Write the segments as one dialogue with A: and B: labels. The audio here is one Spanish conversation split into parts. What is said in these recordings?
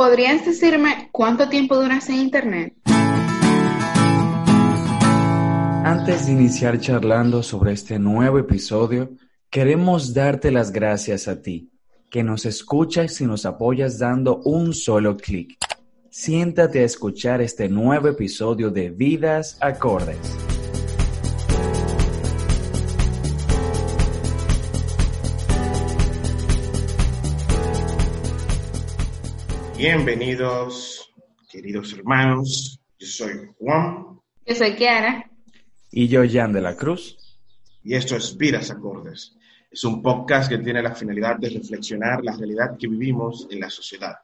A: ¿Podrías decirme cuánto tiempo duras en Internet?
B: Antes de iniciar charlando sobre este nuevo episodio, queremos darte las gracias a ti, que nos escuchas y nos apoyas dando un solo clic. Siéntate a escuchar este nuevo episodio de Vidas Acordes.
C: Bienvenidos, queridos hermanos. Yo soy Juan.
A: Yo soy Kiara.
B: Y yo, Jan de la Cruz.
C: Y esto es Vidas Acordes. Es un podcast que tiene la finalidad de reflexionar la realidad que vivimos en la sociedad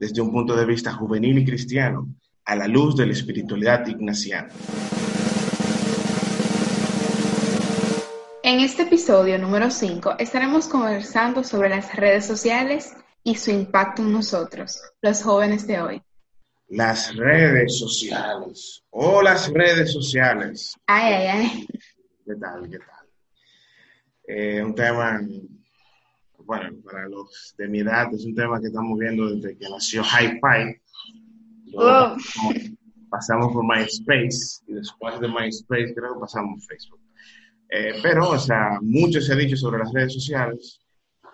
C: desde un punto de vista juvenil y cristiano, a la luz de la espiritualidad ignaciana.
A: En este episodio número 5 estaremos conversando sobre las redes sociales y su impacto en nosotros, los jóvenes de hoy.
C: Las redes sociales. Oh, las redes sociales.
A: Ay, ay, ay.
C: ¿Qué tal? ¿Qué tal? Eh, un tema, bueno, para los de mi edad, es un tema que estamos viendo desde que nació Hi-Fi.
A: Oh.
C: Pasamos por MySpace y después de MySpace creo que pasamos por Facebook. Eh, pero, o sea, mucho se ha dicho sobre las redes sociales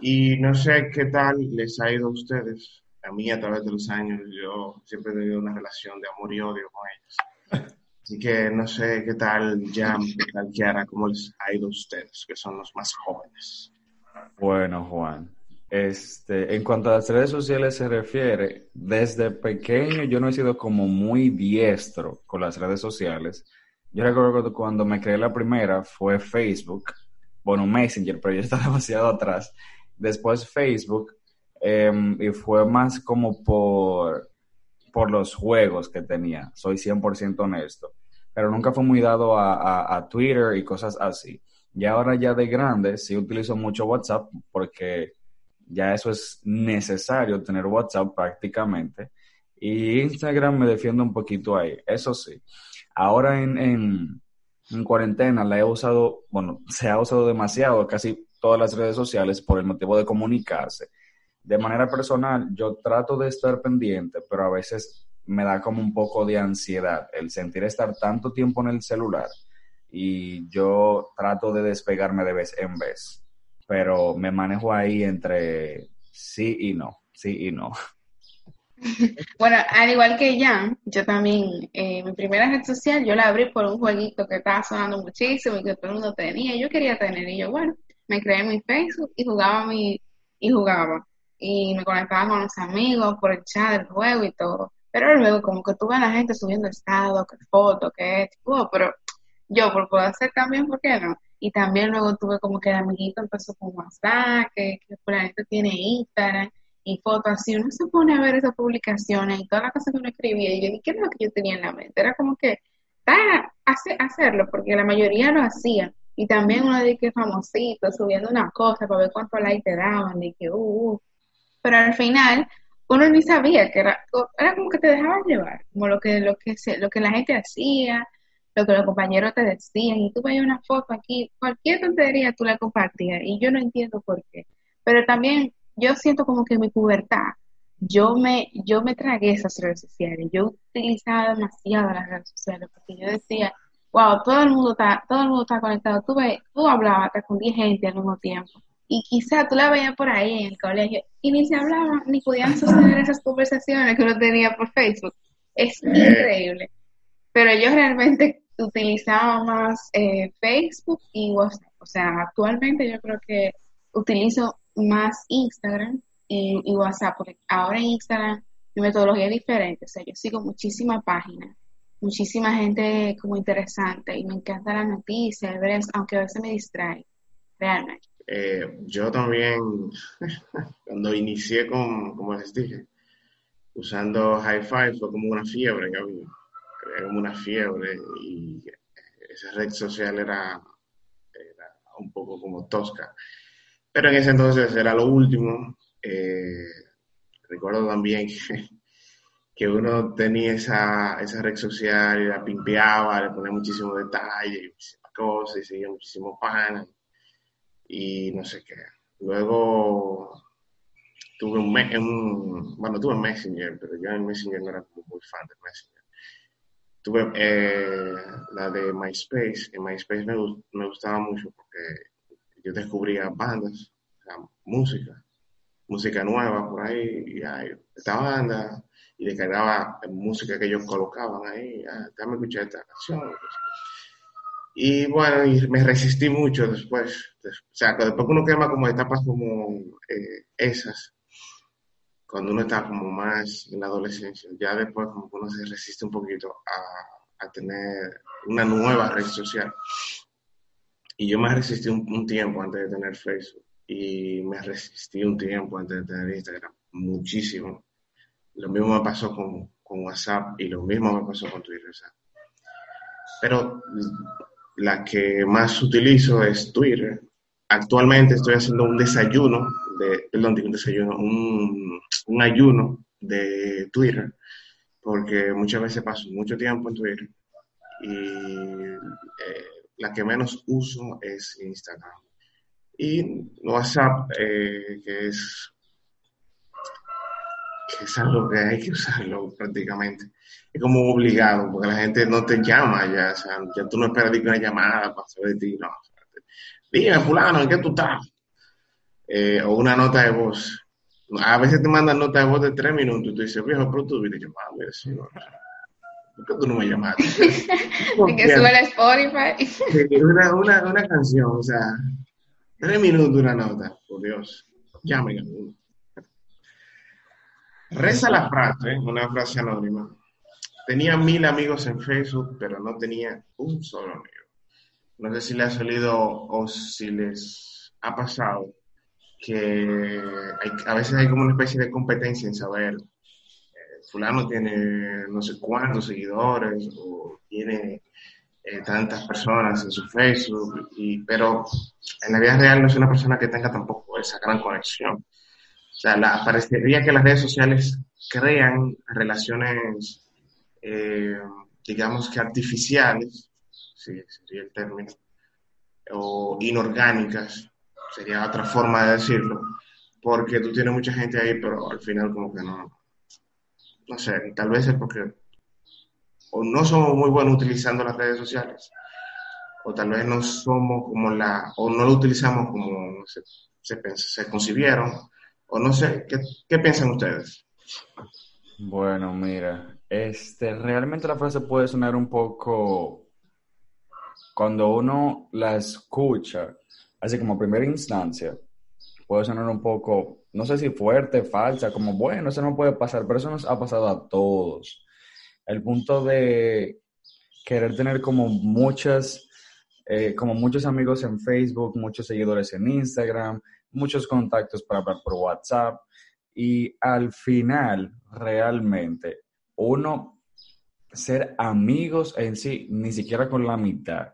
C: y no sé qué tal les ha ido a ustedes. A mí, a través de los años, yo siempre he tenido una relación de amor y odio con ellos. Así que no sé qué tal Jam, qué tal Kiara, cómo les ha ido a ustedes, que son los más jóvenes.
B: Bueno, Juan, este, en cuanto a las redes sociales se refiere, desde pequeño yo no he sido como muy diestro con las redes sociales. Yo recuerdo que cuando me creé la primera fue Facebook, bueno, Messenger, pero yo estaba demasiado atrás después Facebook, em, y fue más como por, por los juegos que tenía, soy 100% honesto, pero nunca fue muy dado a, a, Twitter y cosas así. Y ahora ya de grande sí utilizo mucho WhatsApp porque ya eso es necesario tener WhatsApp prácticamente. Y Instagram me defiende un poquito ahí, eso sí. Ahora en, en, en cuarentena la he usado, bueno, se ha usado demasiado, casi todas las redes sociales por el motivo de comunicarse. De manera personal, yo trato de estar pendiente, pero a veces me da como un poco de ansiedad el sentir estar tanto tiempo en el celular y yo trato de despegarme de vez en vez, pero me manejo ahí entre sí y no, sí y no.
A: Bueno, al igual que Jan, yo también, eh, mi primera red social, yo la abrí por un jueguito que estaba sonando muchísimo y que todo el mundo tenía, yo quería tener, y yo, bueno, me creé mi Facebook y jugaba mi, y jugaba. Y me conectaba con los amigos por el chat del juego y todo. Pero luego como que tuve a la gente subiendo estado, que foto, que tipo, pero yo por poder hacer también, ¿por qué no? Y también luego tuve como que el amiguito empezó con WhatsApp, que, que por gente tiene Instagram y fotos así. Uno se pone a ver esas publicaciones y todas las cosas que uno escribía. Y yo dije, ¿qué es lo que yo tenía en la mente? Era como que, para hacerlo, porque la mayoría lo hacían. Y también uno de que famosito, subiendo una cosa para ver cuánto like te daban, de que, uh, uh, Pero al final, uno ni sabía que era, era como que te dejaban llevar, como lo que, lo que, se, lo que la gente hacía, lo que los compañeros te decían, y tú veías una foto aquí, cualquier tontería tú la compartías, y yo no entiendo por qué. Pero también yo siento como que mi pubertad, yo me, yo me tragué esas redes sociales, yo utilizaba demasiado las redes sociales, porque yo decía, wow, todo el mundo está, todo el mundo está conectado. Tú, ves, tú hablabas con 10 gente al mismo tiempo. Y quizá tú la veías por ahí en el colegio y ni se hablaban, ni podían sostener esas conversaciones que uno tenía por Facebook. Es increíble. Pero yo realmente utilizaba más eh, Facebook y WhatsApp. O sea, actualmente yo creo que utilizo más Instagram y, y WhatsApp, porque ahora en Instagram mi metodología es diferente. O sea, yo sigo muchísimas páginas muchísima gente como interesante y me encanta la noticia, aunque a veces me distrae, realmente.
C: Eh, yo también, cuando inicié con, como les dije, usando Hi-Fi fue como una fiebre que era como una fiebre y esa red social era, era un poco como tosca. Pero en ese entonces era lo último. Eh, recuerdo también que que uno tenía esa, esa red social y la pimpeaba, le ponía muchísimo detalle muchísimas cosas y seguía muchísimo pan y no sé qué. Luego tuve un, un- bueno, tuve Messenger, pero yo en Messenger no era muy fan de Messenger. Tuve eh, la de MySpace, en MySpace me, me gustaba mucho porque yo descubría bandas, o sea, música, música nueva por ahí, y hay esta banda, y descargaba música que ellos colocaban ahí, ah, déjame escuchar esta canción. Y bueno, y me resistí mucho después, des- o sea, después uno quema como etapas como eh, esas, cuando uno está como más en la adolescencia, ya después como uno se resiste un poquito a, a tener una nueva red social. Y yo me resistí un tiempo antes de tener Facebook y me resistí un tiempo antes de tener Instagram, muchísimo. Lo mismo me pasó con, con WhatsApp y lo mismo me pasó con Twitter. Pero la que más utilizo es Twitter. Actualmente estoy haciendo un desayuno, de, perdón, un desayuno, un, un ayuno de Twitter, porque muchas veces paso mucho tiempo en Twitter y eh, la que menos uso es Instagram. Y WhatsApp, eh, que es que es algo que hay que usarlo prácticamente. Es como obligado, porque la gente no te llama ya, o sea, ya tú no esperas una llamada para saber de ti, no. Dime, fulano, ¿en qué tú estás? Eh, o una nota de voz. A veces te mandan nota de voz de tres minutos y tú dices, viejo, pero tú mira, sí, no, ¿por qué tú no me llamaste?
A: De que sube el Spotify.
C: Una, una, una canción, o sea, tres minutos una nota, por Dios, llamen a uno. Reza la frase, una frase anónima. Tenía mil amigos en Facebook, pero no tenía un solo amigo. No sé si les ha salido o si les ha pasado que hay- a veces hay como una especie de competencia en saber, eh, fulano tiene no sé cuántos seguidores o tiene eh, tantas personas en su Facebook, y, pero en la vida real no es una persona que tenga tampoco esa gran conexión. O sea, la, parecería que las redes sociales crean relaciones, eh, digamos que artificiales, sí, sería el término, o inorgánicas, sería otra forma de decirlo, porque tú tienes mucha gente ahí, pero al final como que no, no sé, tal vez es porque o no somos muy buenos utilizando las redes sociales, o tal vez no somos como la, o no lo utilizamos como se, se, concibieron, o no sé, ¿qué, qué piensan ustedes?
B: Bueno, mira, este, realmente la frase puede sonar un poco, cuando uno la escucha, así como primera instancia, puede sonar un poco, no sé si fuerte, falsa, como bueno, eso no puede pasar, pero eso nos ha pasado a todos. El punto de querer tener como muchas, eh, como muchos amigos en Facebook, muchos seguidores en Instagram, muchos contactos para hablar por WhatsApp y al final realmente uno ser amigos en sí, ni siquiera con la mitad.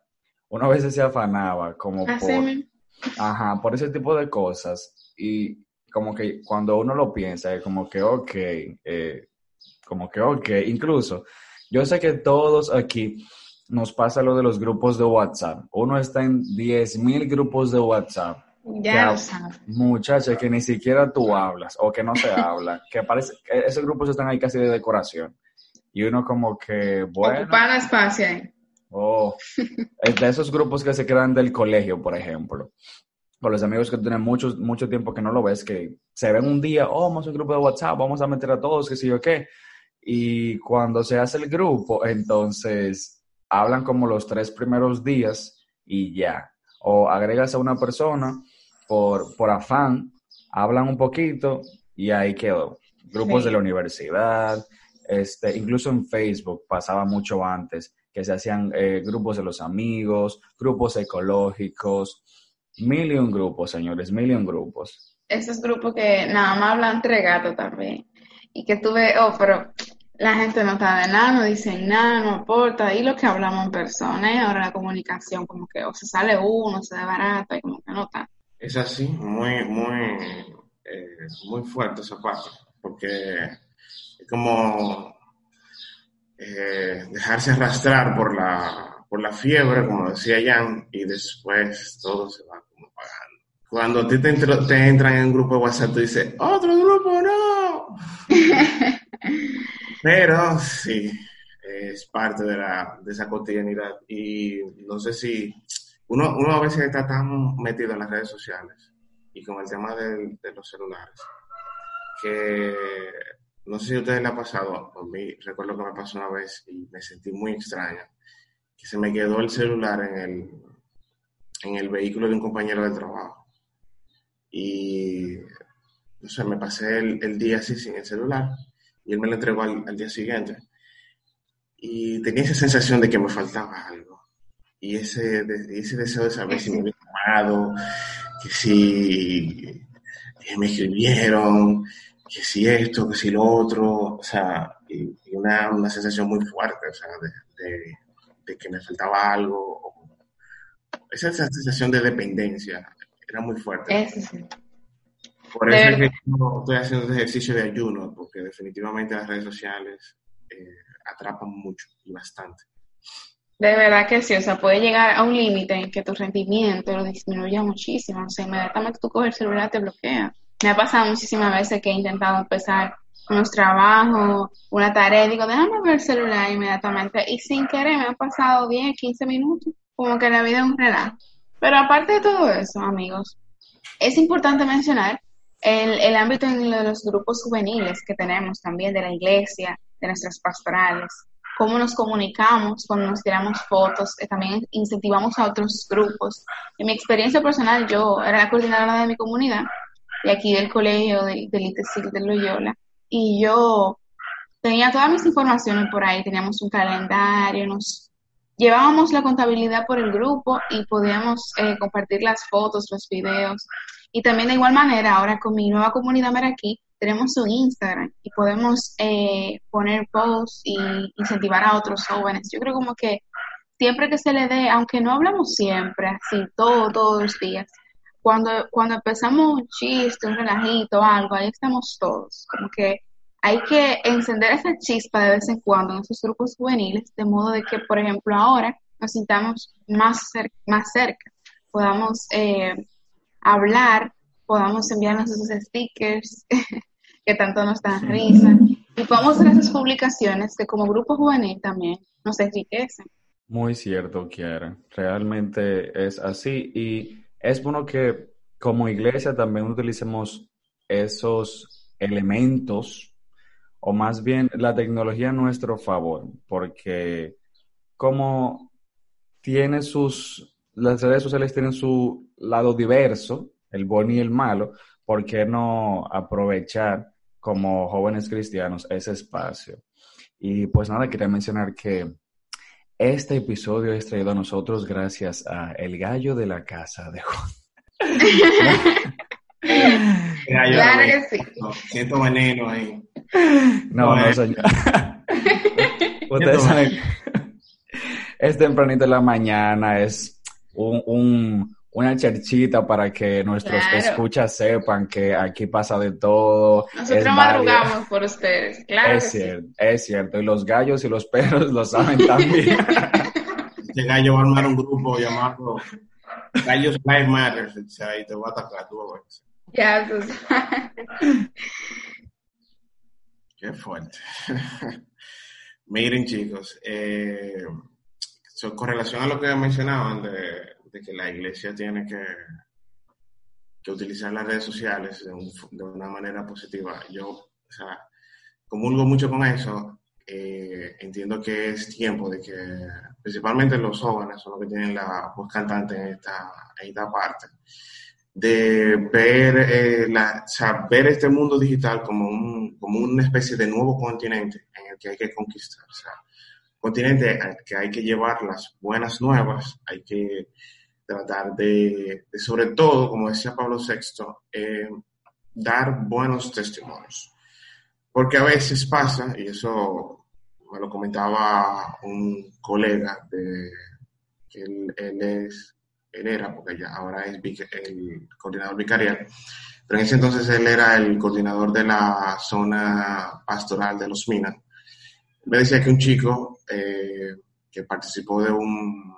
B: Uno a veces se afanaba como
A: Así
B: por, ajá, por ese tipo de cosas y como que cuando uno lo piensa es como que ok, eh, como que ok, incluso yo sé que todos aquí nos pasa lo de los grupos de WhatsApp. Uno está en 10.000 grupos de WhatsApp.
A: Ya sabes.
B: Muchachos, que ni siquiera tú hablas o que no se habla, que parece que esos grupos están ahí casi de decoración. Y uno como que, bueno,
A: Ocupando espacio ahí.
B: oh, es de esos grupos que se crean del colegio, por ejemplo. Con los amigos que tienen mucho, mucho tiempo que no lo ves, que se ven un día, oh, vamos a un grupo de WhatsApp, vamos a meter a todos, qué sé yo qué. Y cuando se hace el grupo, entonces hablan como los tres primeros días y ya. O agregas a una persona por, por afán, hablan un poquito y ahí quedó. Grupos
A: Sí.
B: de la universidad, este, incluso en Facebook pasaba mucho antes, que se hacían eh, grupos de los amigos, grupos ecológicos, mil y un grupos, señores, mil y un grupos.
A: Esos grupos que nada más hablan entre gatos también. Y que tú ves, oh, pero la gente no está de nada, no dicen nada, no aporta. Y lo que hablamos en persona, ¿eh? ahora la comunicación, como que o se sale uno, se desbarata, y como que no está.
C: Es así, muy, muy, eh, muy fuerte esa parte, porque es como eh, dejarse arrastrar por la, por la fiebre, como decía Jan, y después todo se va como apagando. cuando a ti te, entro- te entran en un grupo de WhatsApp, tú dices, otro grupo, no. Pero sí, es parte de, la, de esa cotidianidad. Y no sé si uno, uno a veces está tan metido en las redes sociales y con el tema del- de los celulares que no sé si a ustedes les ha pasado, a mí recuerdo que me pasó una vez y me sentí muy extraña, que se me quedó el celular en el, en el vehículo de un compañero de trabajo. Y no sé, me pasé el, el día así sin el celular y él me lo entregó al día siguiente. Y tenía esa sensación de que me faltaba algo. Y ese, de- ese deseo de saber si me había llamado, que si que me escribieron, que si esto, que si lo otro, o sea, y, y una, una sensación muy fuerte, o sea, de, de- de que me faltaba algo. esa, esa sensación de dependencia era muy fuerte. Por eso es
A: verdad.
C: que yo estoy haciendo este ejercicio de ayuno, porque definitivamente las redes sociales eh, atrapan mucho y bastante.
A: De verdad que sí, o sea, puede llegar a un límite en que tu rendimiento lo disminuya muchísimo, o sea, inmediatamente tú coges el celular te bloquea. Me ha pasado muchísimas veces que he intentado empezar unos trabajos, una tarea, digo, déjame ver el celular inmediatamente, y sin querer me han pasado 10, 15 minutos, como que la vida es un relajo. Pero aparte de todo eso, amigos, es importante mencionar el, el ámbito de los grupos juveniles que tenemos también de la iglesia, de nuestras pastorales, cómo nos comunicamos cuando nos tiramos fotos, eh, también incentivamos a otros grupos. En mi experiencia personal, yo era la coordinadora de mi comunidad, de aquí del colegio del, del ITESIL de Loyola, y yo tenía todas mis informaciones por ahí, teníamos un calendario, nos llevábamos la contabilidad por el grupo y podíamos eh, compartir las fotos, los videos. Y también de igual manera, ahora con mi nueva comunidad Meraquí, tenemos un Instagram y podemos eh, poner posts y incentivar a otros jóvenes. Yo creo como que siempre que se le dé, aunque no hablamos siempre, así, todo, todos los días, cuando, cuando empezamos un chiste, un relajito, algo, ahí estamos todos. Como que hay que encender esa chispa de vez en cuando en esos grupos juveniles, de modo de que, por ejemplo, ahora nos sintamos más, más cerca, podamos eh, hablar, podamos enviarnos esos stickers que tanto nos dan risa y podamos hacer esas publicaciones que como grupo juvenil también nos enriquecen.
B: Muy cierto, Kiara. Realmente es así. Y es bueno que como iglesia también utilicemos esos elementos, o más bien la tecnología a nuestro favor, porque como tiene sus, las redes sociales tienen su lado diverso, el bueno y el malo, ¿por qué no aprovechar como jóvenes cristianos ese espacio? Y pues nada, quería mencionar que este episodio es traído a nosotros gracias a El Gallo de la Casa de Juan.
C: Mira,
A: Claro
C: no
A: que sí.
C: no, siento veneno ahí.
B: No, no, señor. Ustedes saben, es tempranito en la mañana, es un, un- una cherchita para que nuestros
A: Claro.
B: escuchas sepan que aquí pasa de todo. es
A: Nosotros madrugamos por ustedes, claro que
B: Es
A: sí.
B: cierto, es cierto. Y los gallos y los perros lo saben también.
C: Este gallo va a armar un grupo llamado Gallos Life Matters. O sea, y te va a atacar. Tú.
A: Ya, tú sabes.
C: Qué fuerte. Miren, chicos, eh, so- con relación a lo que mencionaban de, de que la iglesia tiene que, que utilizar las redes sociales de, un- de una manera positiva, yo, o sea, comulgo mucho con eso. eh, entiendo que es tiempo de que, principalmente los jóvenes, son los que tienen la voz cantante en esta, en esta parte, de ver, eh, la, o sea, ver este mundo digital como, un, como una especie de nuevo continente en el que hay que conquistar. O sea, continente al que hay que llevar las buenas nuevas, hay que tratar de, sobre todo, como decía Pablo VI, eh, dar buenos testimonios. Porque a veces pasa, y eso me lo comentaba un colega de él, es él era, porque ya ahora es el coordinador vicarial, pero en ese entonces él era el coordinador de la zona pastoral de los Minas. Me decía que un chico eh, que participó de, un,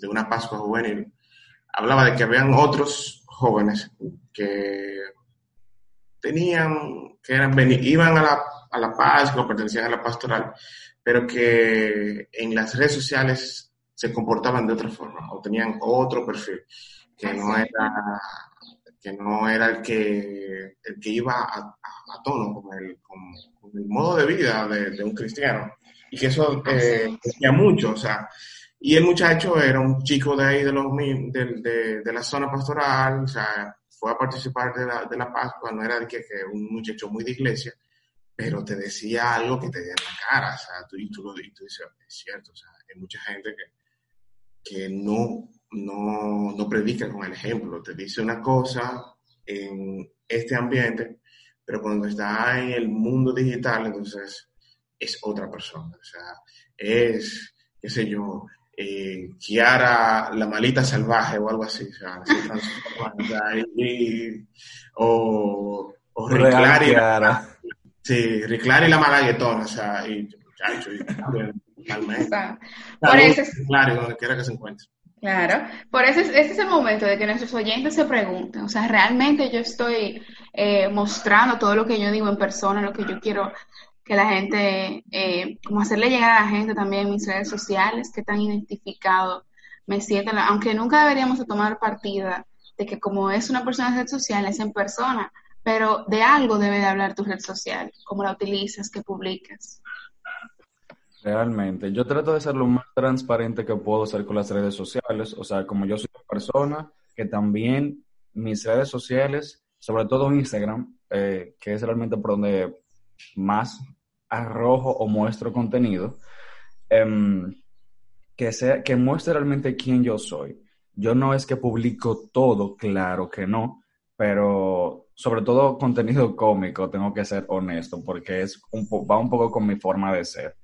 C: de una Pascua juvenil hablaba de que habían otros jóvenes que tenían, que eran, iban a la, a la paz, que pertenecían a la pastoral, pero que en las redes sociales se comportaban de otra forma o tenían otro perfil que no era que no era el que el que iba a, tono con el, con, el, modo de vida de, un cristiano. Y que eso eh, decía mucho o sea y el muchacho era un chico de ahí de los de, de, la zona pastoral o sea fue a participar de la, de la Pascua no era de que, un muchacho muy de iglesia pero te decía algo que te dio en la cara, o sea, tú, y tú, lo, y tú dices, es cierto, o sea, hay mucha gente que, que no, no, no predica con el ejemplo, te dice una cosa en este ambiente, pero cuando está en el mundo digital, entonces es otra persona, o sea, es, qué sé yo, eh, Kiara la malita salvaje o algo así, o sea, y, o, o Kiara. Sí, Riclari y la malaguetona, o sea, y muchacho, y, por eso es, donde quiera que se encuentre.
A: Claro, por eso es, este es el momento de que nuestros oyentes se pregunten, o sea, realmente yo estoy eh, mostrando todo lo que yo digo en persona, lo que yo quiero que la gente, eh, como hacerle llegar a la gente también en mis redes sociales, que tan identificado me sienten, aunque nunca deberíamos tomar partida de que como es una persona en redes sociales, es en persona, pero de algo debe de hablar tu red social, cómo la utilizas, qué publicas.
B: Realmente, yo trato de ser lo más transparente que puedo ser con las redes sociales, o sea, como yo soy una persona que también mis redes sociales, sobre todo Instagram, eh, que es realmente por donde más arrojo o muestro contenido, em, que, sea, que muestre realmente quién yo soy. Yo no es que publico todo, claro que no, pero sobre todo contenido cómico, tengo que ser honesto, porque es un va un poco con mi forma de ser.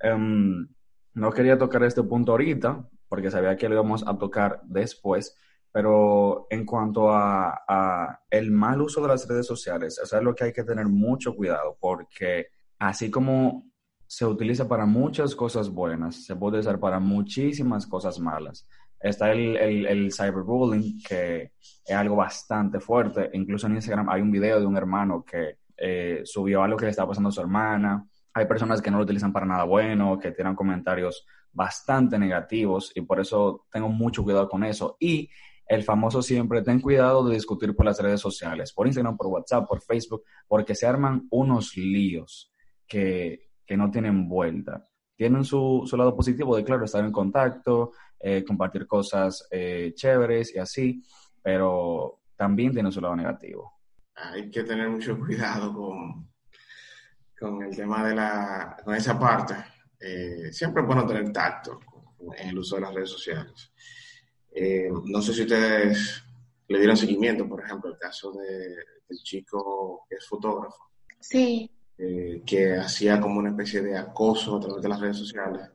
B: Em, no quería tocar este punto ahorita, porque sabía que lo íbamos a tocar después, pero en cuanto a, el mal uso de las redes sociales, es algo que hay que tener mucho cuidado, porque así como se utiliza para muchas cosas buenas, se puede usar para muchísimas cosas malas. Está el, el, cyberbullying, que es algo bastante fuerte. Incluso en Instagram hay un video de un hermano que eh, subió algo que le estaba pasando a su hermana. Hay personas que no lo utilizan para nada bueno, que tienen comentarios bastante negativos y por eso tengo mucho cuidado con eso. Y el famoso siempre, ten cuidado de discutir por las redes sociales, por Instagram, por WhatsApp, por Facebook, porque se arman unos líos que, que no tienen vuelta tienen su, su, lado positivo de, claro, estar en contacto, eh, compartir cosas eh, chéveres y así, pero también tiene su lado negativo.
C: Hay que tener mucho cuidado con, con el tema de la, con esa parte. Eh, siempre es bueno tener tacto en el uso de las redes sociales. No sé si ustedes le dieron seguimiento, por ejemplo, el caso de, del chico que es fotógrafo.
A: Sí.
C: Eh, que hacía como una especie de acoso a través de las redes sociales.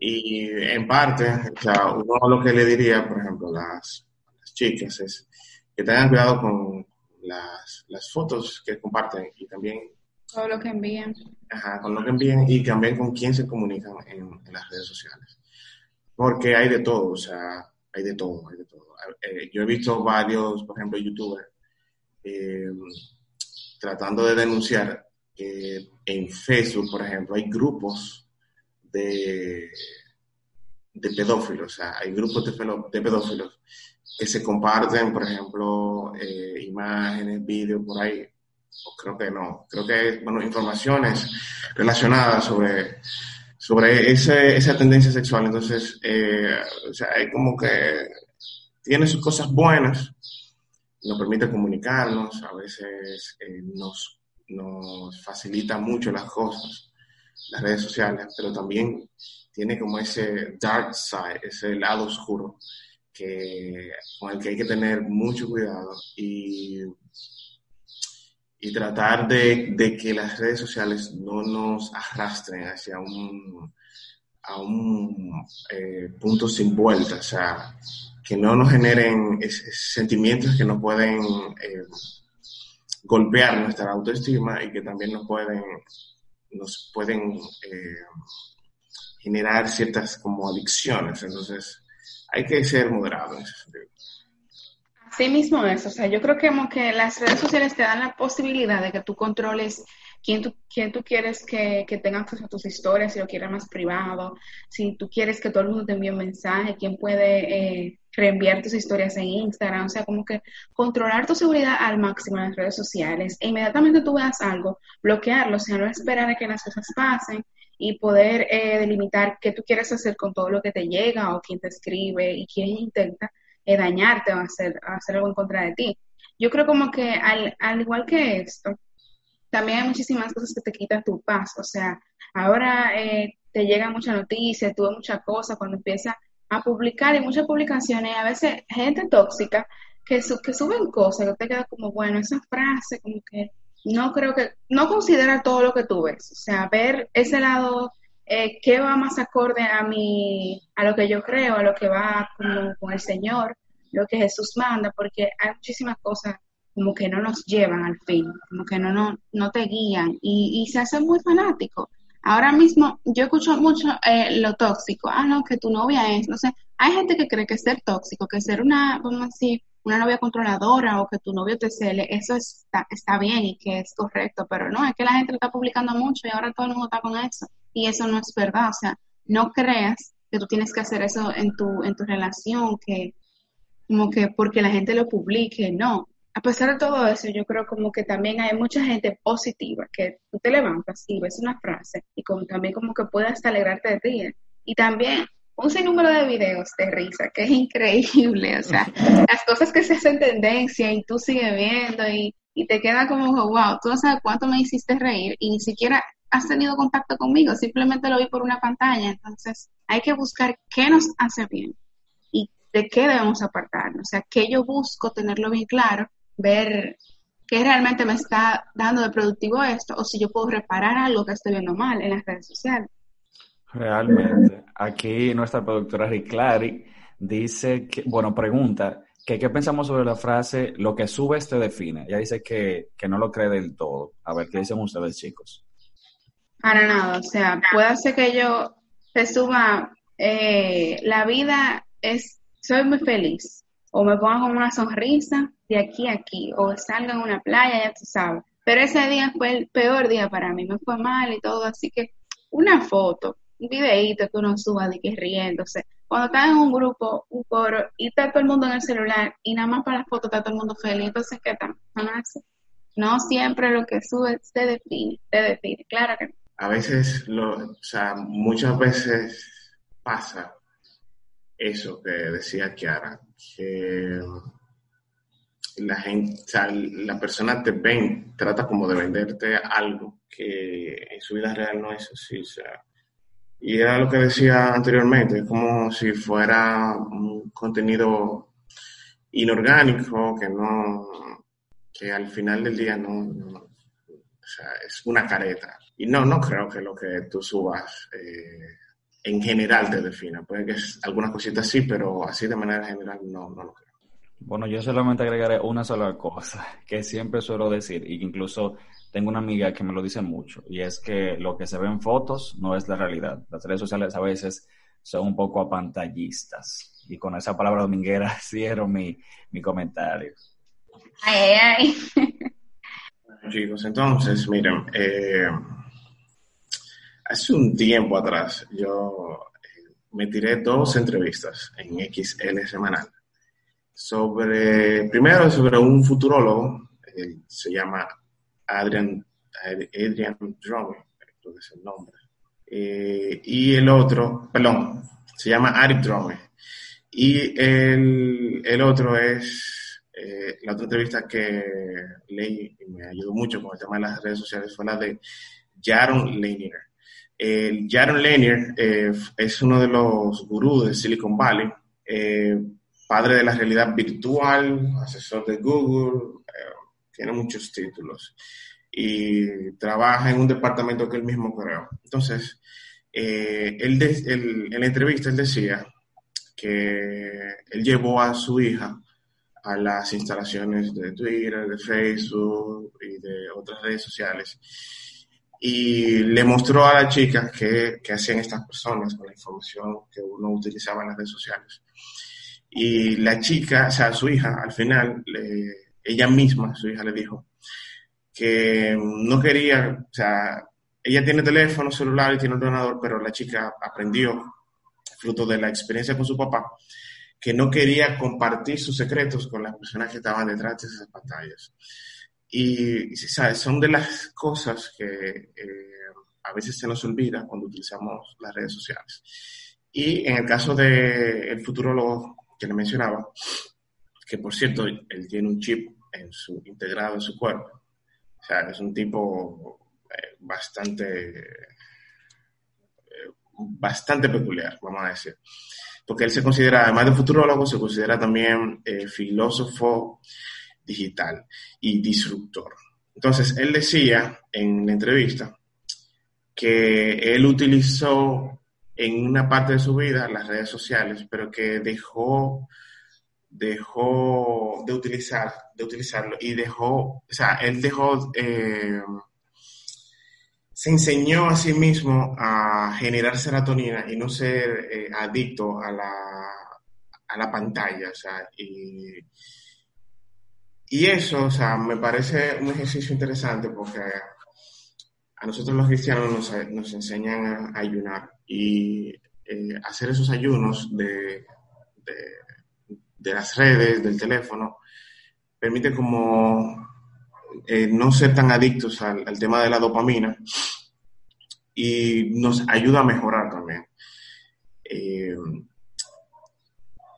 C: Y en parte, o sea, uno lo que le diría, por ejemplo, a las, chicas es que tengan cuidado con las, las, fotos que comparten y también...
A: Todo lo que envían.
C: Ajá, con lo que envían y también con quién se comunican en, las redes sociales. Porque hay de todo, o sea, hay de todo, hay de todo. Eh, yo he visto varios, por ejemplo, youtubers eh, tratando de denunciar que en Facebook, por ejemplo, hay grupos de, de pedófilos, o sea, hay grupos de, pedófilos que se comparten, por ejemplo, eh, imágenes, vídeos por ahí, o creo que no, creo que, bueno, informaciones relacionadas sobre, sobre ese, esa tendencia sexual. Entonces, eh, o sea, hay como que tiene sus cosas buenas, nos permite comunicarnos, a veces eh, nos nos facilita mucho las cosas, las redes sociales, pero también tiene como ese dark side, ese lado oscuro que, con el que hay que tener mucho cuidado y, y tratar de, de, que las redes sociales no nos arrastren hacia un, a un eh, punto sin vuelta, o sea, que no nos generen sentimientos que no pueden... Eh, golpear nuestra autoestima y que también nos pueden, nos pueden eh, generar ciertas como adicciones. Entonces, hay que ser moderado en ese sentido.
A: Sí mismo es, o sea, yo creo que como que las redes sociales te dan la posibilidad de que tú controles quién tú, quién tú quieres que, que tenga acceso a tus historias, si lo quieres más privado, si tú quieres que todo el mundo te envíe un mensaje, quién puede eh, reenviar tus historias en Instagram, o sea, como que controlar tu seguridad al máximo en las redes sociales e inmediatamente tú veas algo, bloquearlo, o sea, no esperar a que las cosas pasen y poder eh, delimitar qué tú quieres hacer con todo lo que te llega o quién te escribe y quién intenta eh, dañarte o hacer, hacer algo en contra de ti. Yo creo como que al, al igual que esto, también hay muchísimas cosas que te quitan tu paz. O sea, ahora eh, te llega mucha noticia, tuve muchas cosas cuando empiezas a publicar y muchas publicaciones, a veces gente tóxica que, que suben cosas que te queda como, bueno, esa frase como que no creo que, no considera todo lo que tú ves. O sea, ver ese lado eh, qué va más acorde a mi, a lo que yo creo, a lo que va con el Señor, lo que Jesús manda, porque hay muchísimas cosas como que no nos llevan al fin, como que no, no, no te guían y, y se hace muy fanático. Ahora mismo yo escucho mucho eh, lo tóxico, ah, no, que tu novia es, no sé, hay gente que cree que ser tóxico, que ser una, vamos a decir, una novia controladora o que tu novio te cele, eso está, está bien y que es correcto, pero no, es que la gente lo está publicando mucho y ahora todo el mundo está con eso y eso no es verdad, o sea, no creas que tú tienes que hacer eso en tu, en tu relación, que como que porque la gente lo publique, no. A pesar de todo eso, yo creo como que también hay mucha gente positiva, que tú te levantas y ves una frase y como, también como que puedas alegrarte de ti. Y también un sinnúmero de videos de risa, que es increíble, o sea, las cosas que se hacen tendencia y tú sigues viendo y, y te queda como, wow, tú no sabes cuánto me hiciste reír y ni siquiera has tenido contacto conmigo, simplemente lo vi por una pantalla. Entonces, hay que buscar qué nos hace bien y de qué debemos apartarnos. O sea, qué yo busco tenerlo bien claro, ver qué realmente me está dando de productivo esto o si yo puedo reparar algo que estoy viendo mal en las redes sociales.
B: Realmente. Aquí nuestra productora Riclari dice que, bueno, pregunta qué pensamos sobre la frase lo que subes te define. Ella dice que, que no lo cree del todo. A ver, ¿qué dicen ustedes, chicos?
A: Para nada, o sea, puede ser que yo te suba, eh, la vida es, soy muy feliz, o me ponga con una sonrisa de aquí a aquí, o salga en una playa, ya tú sabes. Pero ese día fue el peor día para mí, me fue mal y todo, así que una foto, un videíto que uno suba de que riéndose. Cuando estás en un grupo, un coro, y está todo el mundo en el celular, y nada más para la foto está todo el mundo feliz, entonces, ¿qué tal? No siempre lo que sube se define, te define, claro que no
C: a veces, lo, o sea, muchas veces pasa eso que decía Kiara, que la gente, o sea, la persona te ven, trata como de venderte algo que en su vida real no es así, o sea, y era lo que decía anteriormente, es como si fuera un contenido inorgánico que no, que al final del día no, sea, es una careta. Y no, no creo que lo que tú subas eh, en general te defina. Puede que algunas cositas sí, pero así de manera general no, no lo creo.
B: Bueno, yo solamente agregaré una sola cosa que siempre suelo decir, y que incluso tengo una amiga que me lo dice mucho, y es que lo que se ve en fotos no es la realidad. Las redes sociales a veces son un poco apantallistas. Y con esa palabra dominguera cierro mi, mi comentario.
A: Ay, ay.
C: chicos, entonces, miren, eh, hace un tiempo atrás yo eh, me tiré dos entrevistas en XL semanal sobre, primero sobre un futurólogo, se llama Adrian, Adrian Drummond, creo el nombre, eh, y el otro, perdón, se llama Ari Drummond, y el, el otro es eh, la otra entrevista que leí y me ayudó mucho con el tema de las redes sociales fue la de Jaron Lanier. El Jaron Lanier eh, es uno de los gurús de Silicon Valley, eh, padre de la realidad virtual, asesor de Google, tiene muchos títulos y trabaja en un departamento que él mismo creó. Entonces, él en la entrevista él decía que él llevó a su hija a las instalaciones de Twitter, de Facebook y de otras redes sociales. Y le mostró a la chica qué, hacían estas personas con la información que uno utilizaba en las redes sociales. Y la chica, o sea, su hija, al final, ella misma, su hija le dijo que no quería, o sea, ella tiene teléfono celular y tiene ordenador, pero la chica aprendió, fruto de la experiencia con su papá, que no quería compartir sus secretos con las personas que estaban detrás de esas pantallas. Y, ¿sabes? son de las cosas que eh, a veces se nos olvida cuando utilizamos las redes sociales. Y en el caso del el futurólogo que le mencionaba, que por cierto, él tiene un chip en su, integrado en su cuerpo. O sea, es un tipo eh, bastante, eh, bastante peculiar, vamos a decir. Porque él se considera, además de futurólogo, se considera también eh, filósofo digital y disruptor. Entonces, él decía en la entrevista que él utilizó en una parte de su vida las redes sociales, pero que dejó dejó de utilizar, de utilizarlo y dejó, o sea, él dejó, eh, se enseñó a sí mismo a generar serotonina y no ser eh, adicto a la, a la pantalla, y, y eso, o sea, me parece un ejercicio interesante porque a nosotros los cristianos nos, enseñan a ayunar y eh, hacer esos ayunos de de las redes, del teléfono, permite como eh, no ser tan adictos al, tema de la dopamina y nos ayuda a mejorar también. Eh,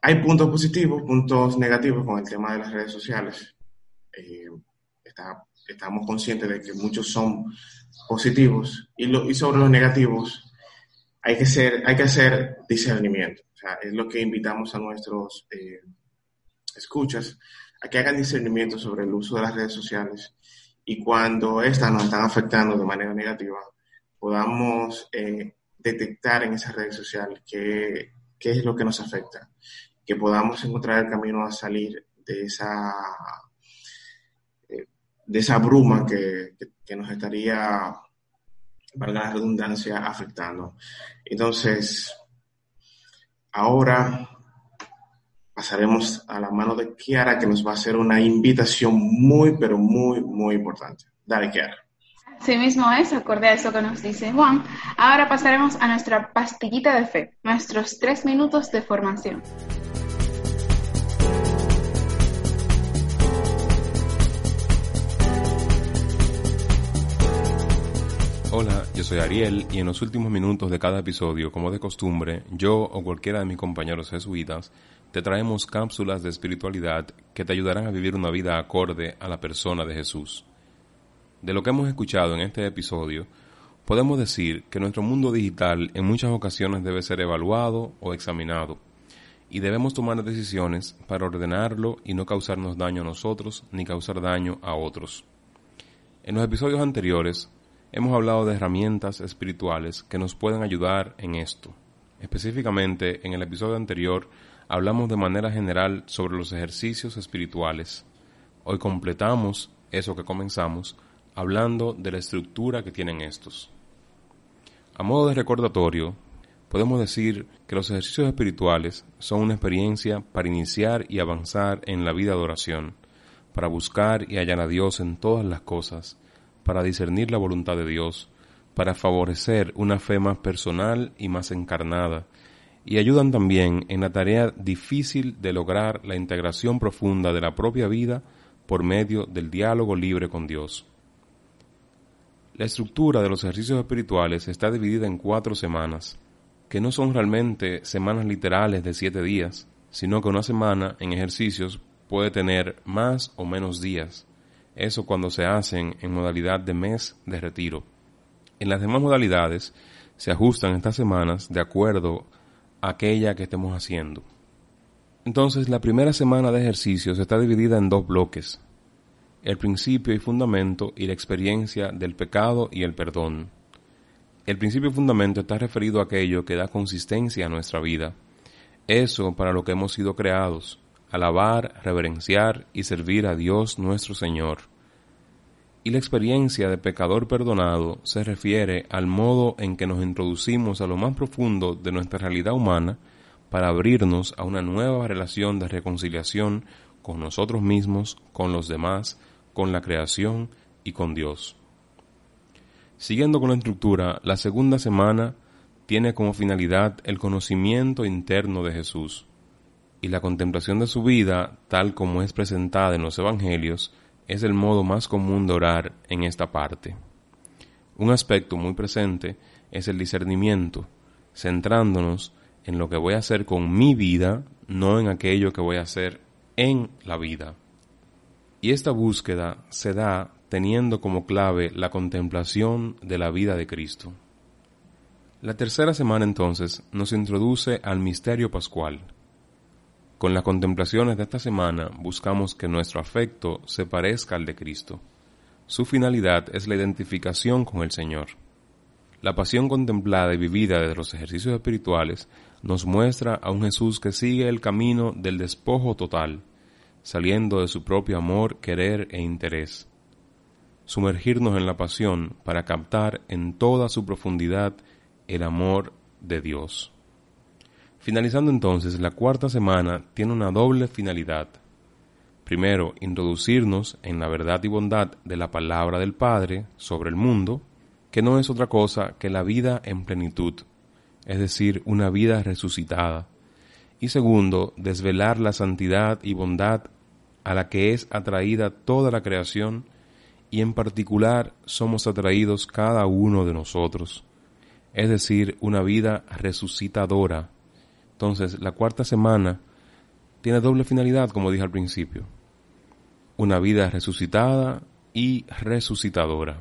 C: hay puntos positivos, puntos negativos con el tema de las redes sociales. Eh, estamos conscientes de que muchos son positivos y, sobre los negativos hay que, ser, hay que hacer discernimiento es lo que invitamos a nuestros eh, escuchas a que hagan discernimiento sobre el uso de las redes sociales y cuando éstas nos están afectando de manera negativa, podamos eh, detectar en esas redes sociales qué, qué es lo que nos afecta, que podamos encontrar el camino a salir de esa, eh, de esa bruma que, que nos estaría, valga la redundancia, afectando. Entonces, Ahora pasaremos a la mano de Kiara, que nos va a hacer una invitación muy, pero muy, muy importante. Dale, Kiara.
A: Sí mismo es, acorde a eso que nos dice Juan. Ahora pasaremos a nuestra pastillita de fe, nuestros tres minutos de formación.
D: Hola, yo soy Ariel y en los últimos minutos de cada episodio, como de costumbre, yo o cualquiera de mis compañeros jesuitas te traemos cápsulas de espiritualidad que te ayudarán a vivir una vida acorde a la persona de Jesús. De lo que hemos escuchado en este episodio, podemos decir que nuestro mundo digital en muchas ocasiones debe ser evaluado o examinado, y debemos tomar decisiones para ordenarlo y no causarnos daño a nosotros ni causar daño a otros. En los episodios anteriores hemos hablado de herramientas espirituales que nos pueden ayudar en esto. Específicamente, en el episodio anterior hablamos de manera general sobre los ejercicios espirituales. Hoy completamos eso que comenzamos hablando de la estructura que tienen estos. A modo de recordatorio, podemos decir que los ejercicios espirituales son una experiencia para iniciar y avanzar en la vida de oración, para buscar y hallar a Dios en todas las cosas, para discernir la voluntad de Dios, para favorecer una fe más personal y más encarnada, y ayudan también en la tarea difícil de lograr la integración profunda de la propia vida por medio del diálogo libre con Dios. La estructura de los ejercicios espirituales está dividida en cuatro semanas, que no son realmente semanas literales de siete días, sino que una semana en ejercicios puede tener más o menos días. Eso cuando se hacen en modalidad de mes de retiro. En las demás modalidades se ajustan estas semanas de acuerdo a aquella que estemos haciendo. Entonces, la primera semana de ejercicios está dividida en dos bloques, el principio y fundamento y la experiencia del pecado y el perdón. El principio y fundamento está referido a aquello que da consistencia a nuestra vida, eso para lo que hemos sido creados, alabar, reverenciar y servir a Dios nuestro Señor. Y la experiencia de pecador perdonado se refiere al modo en que nos introducimos a lo más profundo de nuestra realidad humana para abrirnos a una nueva relación de reconciliación con nosotros mismos, con los demás, con la creación y con Dios. Siguiendo con la estructura, la segunda semana tiene como finalidad el conocimiento interno de Jesús y la contemplación de su vida, tal como es presentada en los Evangelios, es el modo más común de orar en esta parte. Un aspecto muy presente es el discernimiento, centrándonos en lo que voy a hacer con mi vida, no en aquello que voy a hacer en la vida. Y esta búsqueda se da teniendo como clave la contemplación de la vida de Cristo. La tercera semana entonces nos introduce al misterio pascual. Con las contemplaciones de esta semana buscamos que nuestro afecto se parezca al de Cristo. Su finalidad es la identificación con el Señor. La pasión contemplada y vivida desde los ejercicios espirituales nos muestra a un Jesús que sigue el camino del despojo total, saliendo de su propio amor, querer e interés. Sumergirnos en la pasión para captar en toda su profundidad el amor de Dios. Finalizando entonces, la cuarta semana tiene una doble finalidad. Primero, introducirnos en la verdad y bondad de la palabra del Padre sobre el mundo, que no es otra cosa que la vida en plenitud, es decir, una vida resucitada. Y segundo, desvelar la santidad y bondad a la que es atraída toda la creación y en particular somos atraídos cada uno de nosotros es decir, una vida resucitadora. Entonces, la cuarta semana tiene doble finalidad, como dije al principio. Una vida resucitada y resucitadora.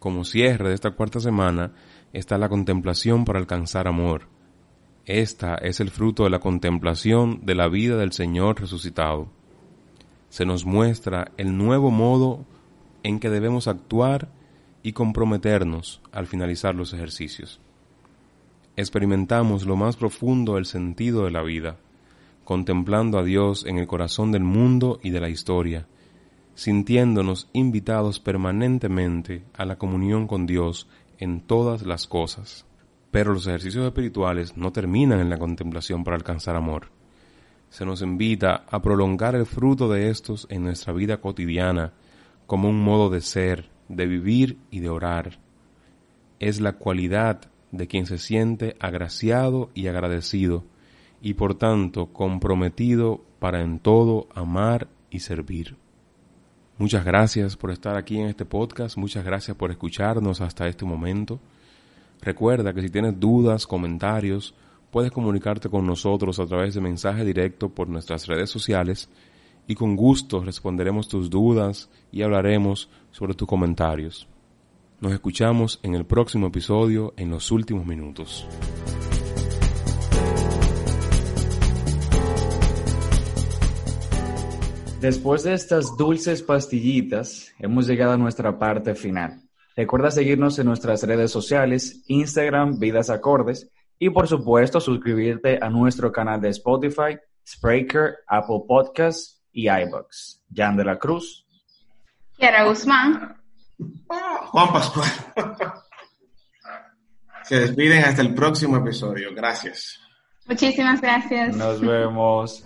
D: Como cierre de esta cuarta semana está la contemplación para alcanzar amor. Esta es el fruto de la contemplación de la vida del Señor resucitado. Se nos muestra el nuevo modo en que debemos actuar y comprometernos al finalizar los ejercicios. Experimentamos lo más profundo del sentido de la vida, contemplando a Dios en el corazón del mundo y de la historia, sintiéndonos invitados permanentemente a la comunión con Dios en todas las cosas. Pero los ejercicios espirituales no terminan en la contemplación para alcanzar amor. Se nos invita a prolongar el fruto de estos en nuestra vida cotidiana como un modo de ser, de vivir y de orar. Es la cualidad de quien se siente agraciado y agradecido y por tanto comprometido para en todo amar y servir. Muchas gracias por estar aquí en este podcast, muchas gracias por escucharnos hasta este momento. Recuerda que si tienes dudas, comentarios, puedes comunicarte con nosotros a través de mensaje directo por nuestras redes sociales y con gusto responderemos tus dudas y hablaremos sobre tus comentarios. Nos escuchamos en el próximo episodio en los últimos minutos.
B: Después de estas dulces pastillitas, hemos llegado a nuestra parte final. Recuerda seguirnos en nuestras redes sociales, Instagram, Vidas Acordes, y por supuesto suscribirte a nuestro canal de Spotify, Spreaker, Apple Podcasts y iBox. Jan de la Cruz.
A: Kiara Guzmán.
C: Juan Pascual. Se despiden hasta el próximo episodio. Gracias.
A: Muchísimas gracias.
B: Nos vemos.